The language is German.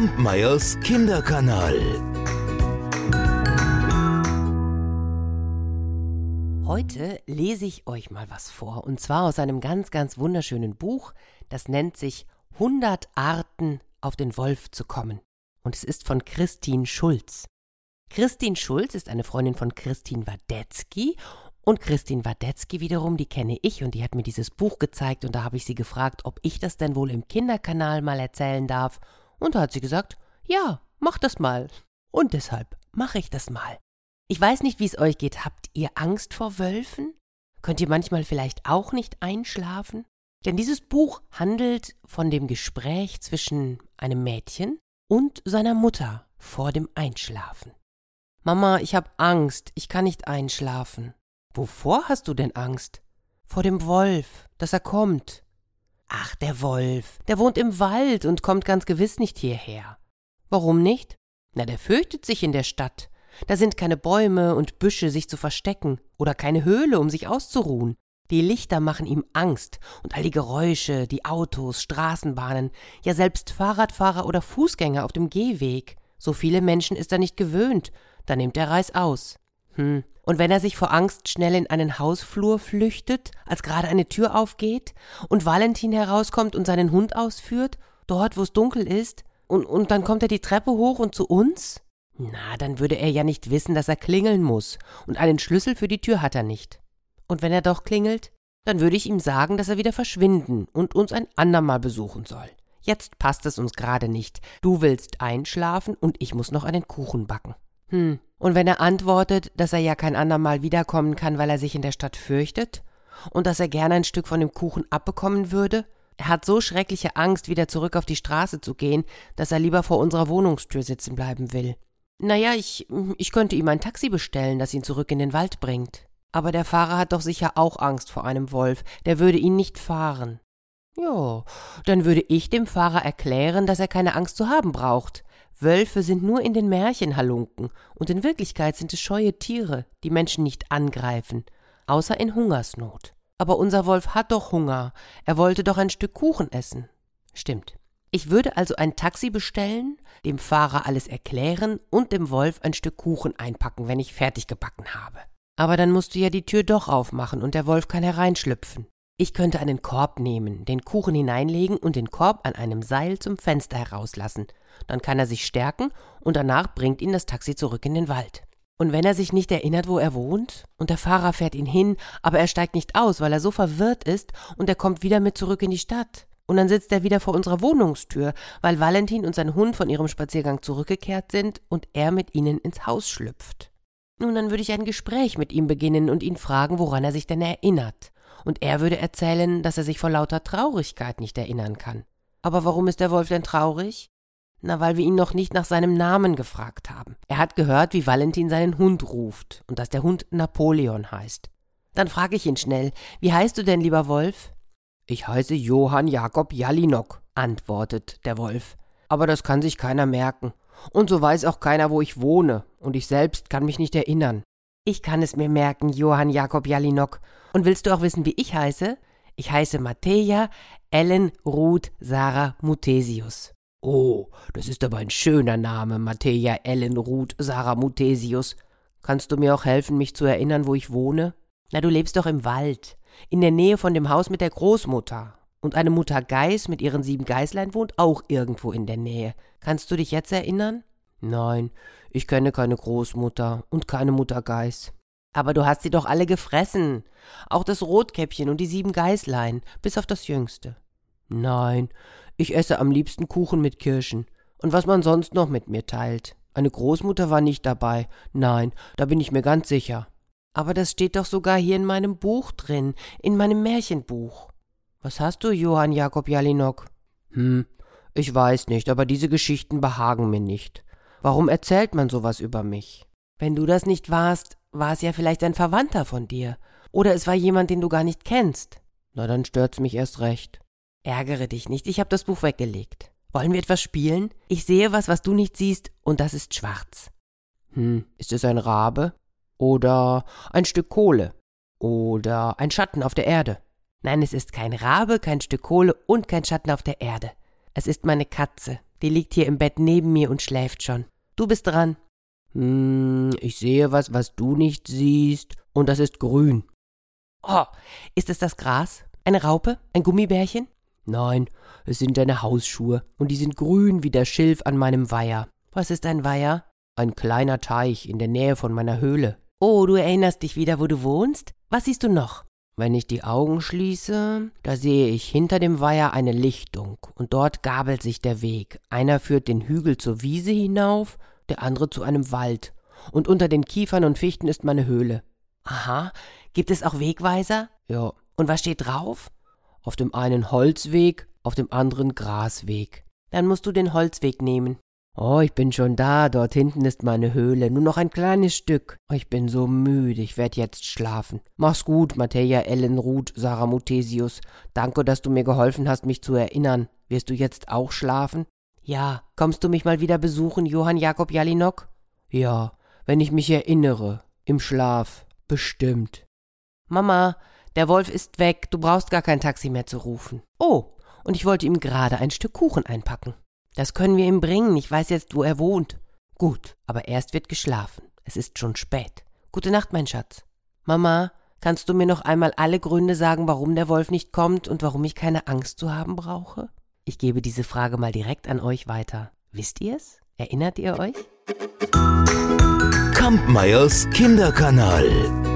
Kampmeyers Kinderkanal. Heute lese ich euch mal was vor, und zwar aus einem ganz, ganz wunderschönen Buch, das nennt sich 100 Arten auf den Wolf zu kommen. Und es ist von Christine Schulz. Christine Schulz ist eine Freundin von Christine Wadetzky und Christine Wadetzky wiederum, die kenne ich und die hat mir dieses Buch gezeigt und da habe ich sie gefragt, ob ich das denn wohl im Kinderkanal mal erzählen darf. Und da hat sie gesagt, ja, mach das mal. Und deshalb mache ich das mal. Ich weiß nicht, wie es euch geht. Habt ihr Angst vor Wölfen? Könnt ihr manchmal vielleicht auch nicht einschlafen? Denn dieses Buch handelt von dem Gespräch zwischen einem Mädchen und seiner Mutter vor dem Einschlafen. Mama, ich hab Angst, ich kann nicht einschlafen. Wovor hast du denn Angst? Vor dem Wolf, dass er kommt. Ach, der Wolf, der wohnt im Wald und kommt ganz gewiss nicht hierher. Warum nicht? Na, der fürchtet sich in der Stadt. Da sind keine Bäume und Büsche, sich zu verstecken, oder keine Höhle, um sich auszuruhen. Die Lichter machen ihm Angst, und all die Geräusche, die Autos, Straßenbahnen, ja selbst Fahrradfahrer oder Fußgänger auf dem Gehweg. So viele Menschen ist er nicht gewöhnt, da nimmt er Reis aus. Hm. Und wenn er sich vor Angst schnell in einen Hausflur flüchtet, als gerade eine Tür aufgeht, und Valentin herauskommt und seinen Hund ausführt, dort, wo es dunkel ist, und, und dann kommt er die Treppe hoch und zu uns? Na, dann würde er ja nicht wissen, dass er klingeln muss, und einen Schlüssel für die Tür hat er nicht. Und wenn er doch klingelt, dann würde ich ihm sagen, dass er wieder verschwinden und uns ein andermal besuchen soll. Jetzt passt es uns gerade nicht. Du willst einschlafen und ich muss noch einen Kuchen backen. Hm. Und wenn er antwortet, dass er ja kein andermal wiederkommen kann, weil er sich in der Stadt fürchtet? Und dass er gerne ein Stück von dem Kuchen abbekommen würde? Er hat so schreckliche Angst, wieder zurück auf die Straße zu gehen, dass er lieber vor unserer Wohnungstür sitzen bleiben will. Naja, ich, ich könnte ihm ein Taxi bestellen, das ihn zurück in den Wald bringt. Aber der Fahrer hat doch sicher auch Angst vor einem Wolf, der würde ihn nicht fahren. Ja, dann würde ich dem Fahrer erklären, dass er keine Angst zu haben braucht. Wölfe sind nur in den Märchen Halunken, und in Wirklichkeit sind es scheue Tiere, die Menschen nicht angreifen, außer in Hungersnot. Aber unser Wolf hat doch Hunger, er wollte doch ein Stück Kuchen essen. Stimmt. Ich würde also ein Taxi bestellen, dem Fahrer alles erklären und dem Wolf ein Stück Kuchen einpacken, wenn ich fertig gebacken habe. Aber dann musst du ja die Tür doch aufmachen und der Wolf kann hereinschlüpfen. Ich könnte einen Korb nehmen, den Kuchen hineinlegen und den Korb an einem Seil zum Fenster herauslassen. Dann kann er sich stärken und danach bringt ihn das Taxi zurück in den Wald. Und wenn er sich nicht erinnert, wo er wohnt, und der Fahrer fährt ihn hin, aber er steigt nicht aus, weil er so verwirrt ist, und er kommt wieder mit zurück in die Stadt. Und dann sitzt er wieder vor unserer Wohnungstür, weil Valentin und sein Hund von ihrem Spaziergang zurückgekehrt sind und er mit ihnen ins Haus schlüpft. Nun, dann würde ich ein Gespräch mit ihm beginnen und ihn fragen, woran er sich denn erinnert und er würde erzählen, dass er sich vor lauter Traurigkeit nicht erinnern kann. Aber warum ist der Wolf denn traurig? Na, weil wir ihn noch nicht nach seinem Namen gefragt haben. Er hat gehört, wie Valentin seinen Hund ruft und dass der Hund Napoleon heißt. Dann frage ich ihn schnell, wie heißt du denn, lieber Wolf? Ich heiße Johann Jakob Jalinok, antwortet der Wolf. Aber das kann sich keiner merken. Und so weiß auch keiner, wo ich wohne, und ich selbst kann mich nicht erinnern. Ich kann es mir merken, Johann Jakob Jalinok. Und willst du auch wissen, wie ich heiße? Ich heiße Matteja Ellen Ruth Sarah Mutesius. Oh, das ist aber ein schöner Name, Matteja Ellen Ruth Sarah Mutesius. Kannst du mir auch helfen, mich zu erinnern, wo ich wohne? Na, du lebst doch im Wald, in der Nähe von dem Haus mit der Großmutter. Und eine Mutter Geiß mit ihren sieben Geißlein wohnt auch irgendwo in der Nähe. Kannst du dich jetzt erinnern? Nein, ich kenne keine Großmutter und keine Mutter Geiß. Aber du hast sie doch alle gefressen. Auch das Rotkäppchen und die sieben Geißlein, bis auf das jüngste. Nein, ich esse am liebsten Kuchen mit Kirschen. Und was man sonst noch mit mir teilt. Eine Großmutter war nicht dabei. Nein, da bin ich mir ganz sicher. Aber das steht doch sogar hier in meinem Buch drin, in meinem Märchenbuch. Was hast du, Johann Jakob Jalinok? Hm, ich weiß nicht, aber diese Geschichten behagen mir nicht. Warum erzählt man sowas über mich? Wenn du das nicht warst, war es ja vielleicht ein Verwandter von dir. Oder es war jemand, den du gar nicht kennst. Na, dann stört's mich erst recht. Ärgere dich nicht, ich hab das Buch weggelegt. Wollen wir etwas spielen? Ich sehe was, was du nicht siehst, und das ist schwarz. Hm, ist es ein Rabe? Oder ein Stück Kohle? Oder ein Schatten auf der Erde? Nein, es ist kein Rabe, kein Stück Kohle und kein Schatten auf der Erde. Es ist meine Katze, Die liegt hier im Bett neben mir und schläft schon. Du bist dran. Hm, ich sehe was, was du nicht siehst, und das ist grün. Oh, ist es das Gras? Eine Raupe? Ein Gummibärchen? Nein, es sind deine Hausschuhe, und die sind grün wie der Schilf an meinem Weiher. Was ist ein Weiher? Ein kleiner Teich in der Nähe von meiner Höhle. Oh, du erinnerst dich wieder, wo du wohnst? Was siehst du noch? Wenn ich die Augen schließe, da sehe ich hinter dem Weiher eine Lichtung, und dort gabelt sich der Weg. Einer führt den Hügel zur Wiese hinauf, der andere zu einem Wald, und unter den Kiefern und Fichten ist meine Höhle. Aha, gibt es auch Wegweiser? Ja. Und was steht drauf? Auf dem einen Holzweg, auf dem anderen Grasweg. Dann musst du den Holzweg nehmen. Oh, ich bin schon da, dort hinten ist meine Höhle, nur noch ein kleines Stück. Oh, ich bin so müde, ich werd jetzt schlafen. Mach's gut, Matthäa Ellen Ruth, Sarah Muthesius. Danke, dass du mir geholfen hast, mich zu erinnern. Wirst du jetzt auch schlafen? Ja. Kommst du mich mal wieder besuchen, Johann Jakob Jalinok? Ja, wenn ich mich erinnere. Im Schlaf. Bestimmt. Mama, der Wolf ist weg, du brauchst gar kein Taxi mehr zu rufen. Oh, und ich wollte ihm gerade ein Stück Kuchen einpacken. Das können wir ihm bringen, ich weiß jetzt, wo er wohnt. Gut, aber erst wird geschlafen. Es ist schon spät. Gute Nacht, mein Schatz. Mama, kannst du mir noch einmal alle Gründe sagen, warum der Wolf nicht kommt und warum ich keine Angst zu haben brauche? Ich gebe diese Frage mal direkt an euch weiter. Wisst ihr's? Erinnert ihr euch? Kampmeyers Kinderkanal.